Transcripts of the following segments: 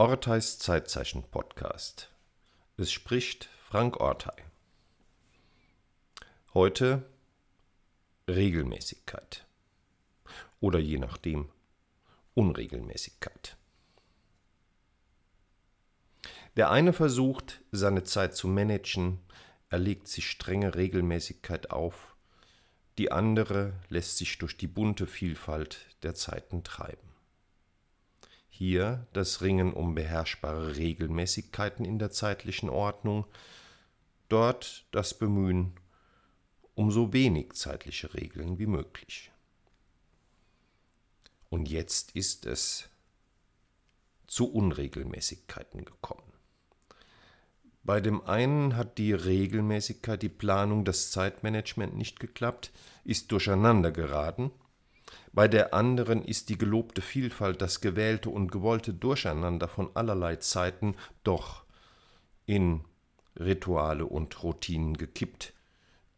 Orteis Zeitzeichen Podcast. Es spricht Frank Ortei. Heute Regelmäßigkeit. Oder je nachdem Unregelmäßigkeit. Der eine versucht, seine Zeit zu managen, er legt sich strenge Regelmäßigkeit auf, die andere lässt sich durch die bunte Vielfalt der Zeiten treiben. Hier das Ringen um beherrschbare Regelmäßigkeiten in der zeitlichen Ordnung, dort das Bemühen um so wenig zeitliche Regeln wie möglich. Und jetzt ist es zu Unregelmäßigkeiten gekommen. Bei dem einen hat die Regelmäßigkeit, die Planung, das Zeitmanagement nicht geklappt, ist durcheinander geraten bei der anderen ist die gelobte Vielfalt, das gewählte und gewollte Durcheinander von allerlei Zeiten doch in Rituale und Routinen gekippt,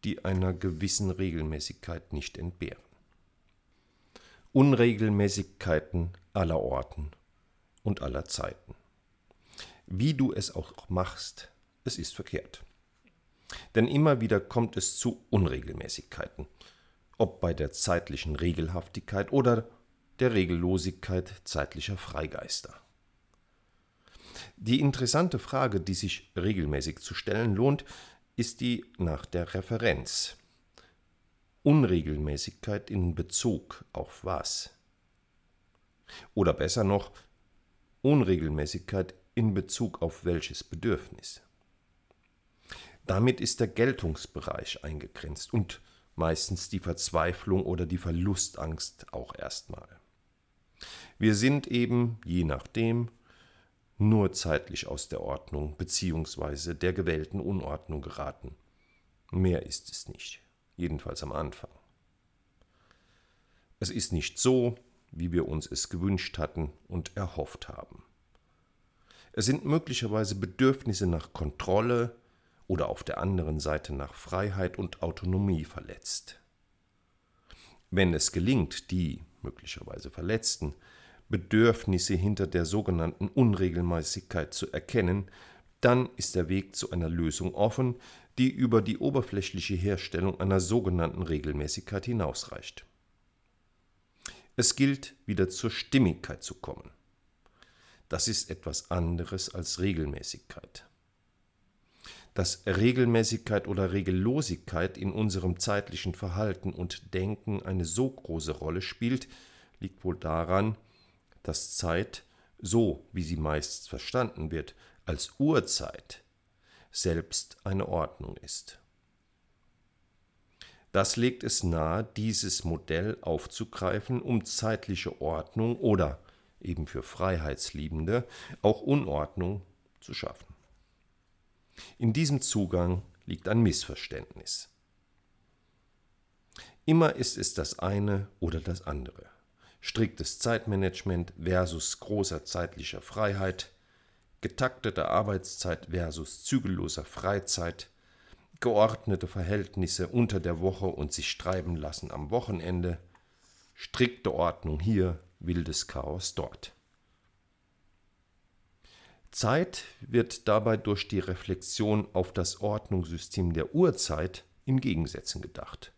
die einer gewissen Regelmäßigkeit nicht entbehren. Unregelmäßigkeiten aller Orten und aller Zeiten. Wie du es auch machst, es ist verkehrt. Denn immer wieder kommt es zu Unregelmäßigkeiten ob bei der zeitlichen Regelhaftigkeit oder der Regellosigkeit zeitlicher Freigeister. Die interessante Frage, die sich regelmäßig zu stellen lohnt, ist die nach der Referenz. Unregelmäßigkeit in Bezug auf was? Oder besser noch, Unregelmäßigkeit in Bezug auf welches Bedürfnis? Damit ist der Geltungsbereich eingegrenzt und meistens die Verzweiflung oder die Verlustangst auch erstmal. Wir sind eben, je nachdem, nur zeitlich aus der Ordnung bzw. der gewählten Unordnung geraten. Mehr ist es nicht, jedenfalls am Anfang. Es ist nicht so, wie wir uns es gewünscht hatten und erhofft haben. Es sind möglicherweise Bedürfnisse nach Kontrolle, oder auf der anderen Seite nach Freiheit und Autonomie verletzt. Wenn es gelingt, die möglicherweise verletzten Bedürfnisse hinter der sogenannten Unregelmäßigkeit zu erkennen, dann ist der Weg zu einer Lösung offen, die über die oberflächliche Herstellung einer sogenannten Regelmäßigkeit hinausreicht. Es gilt, wieder zur Stimmigkeit zu kommen. Das ist etwas anderes als Regelmäßigkeit. Dass Regelmäßigkeit oder Regellosigkeit in unserem zeitlichen Verhalten und Denken eine so große Rolle spielt, liegt wohl daran, dass Zeit, so wie sie meist verstanden wird, als Uhrzeit selbst eine Ordnung ist. Das legt es nahe, dieses Modell aufzugreifen, um zeitliche Ordnung oder eben für Freiheitsliebende auch Unordnung zu schaffen. In diesem Zugang liegt ein Missverständnis. Immer ist es das eine oder das andere. Striktes Zeitmanagement versus großer zeitlicher Freiheit, getaktete Arbeitszeit versus zügelloser Freizeit, geordnete Verhältnisse unter der Woche und sich treiben lassen am Wochenende, strikte Ordnung hier, wildes Chaos dort. Zeit wird dabei durch die Reflexion auf das Ordnungssystem der Urzeit in Gegensätzen gedacht.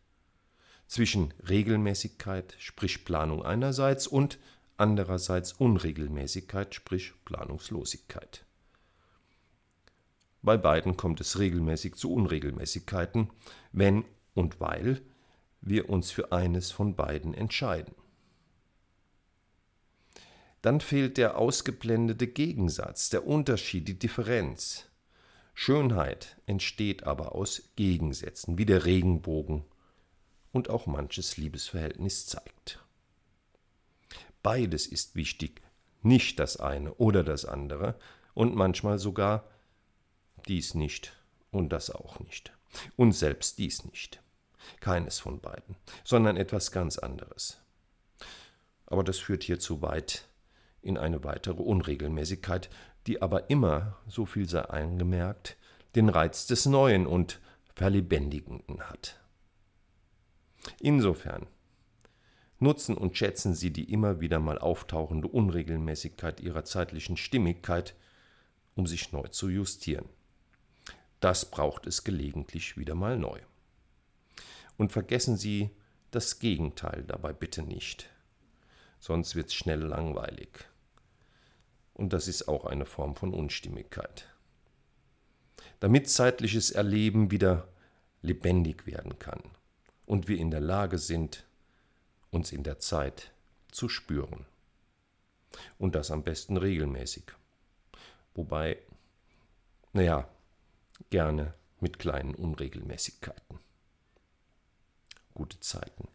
Zwischen Regelmäßigkeit, sprich Planung einerseits, und andererseits Unregelmäßigkeit, sprich Planungslosigkeit. Bei beiden kommt es regelmäßig zu Unregelmäßigkeiten, wenn und weil wir uns für eines von beiden entscheiden dann fehlt der ausgeblendete Gegensatz, der Unterschied, die Differenz. Schönheit entsteht aber aus Gegensätzen, wie der Regenbogen und auch manches Liebesverhältnis zeigt. Beides ist wichtig, nicht das eine oder das andere und manchmal sogar dies nicht und das auch nicht und selbst dies nicht. Keines von beiden, sondern etwas ganz anderes. Aber das führt hier zu weit in eine weitere Unregelmäßigkeit, die aber immer, so viel sei eingemerkt, den Reiz des Neuen und Verlebendigenden hat. Insofern, Nutzen und schätzen Sie die immer wieder mal auftauchende Unregelmäßigkeit Ihrer zeitlichen Stimmigkeit, um sich neu zu justieren. Das braucht es gelegentlich wieder mal neu. Und vergessen Sie das Gegenteil dabei bitte nicht, sonst wird es schnell langweilig. Und das ist auch eine Form von Unstimmigkeit. Damit zeitliches Erleben wieder lebendig werden kann und wir in der Lage sind, uns in der Zeit zu spüren. Und das am besten regelmäßig. Wobei, naja, gerne mit kleinen Unregelmäßigkeiten. Gute Zeiten.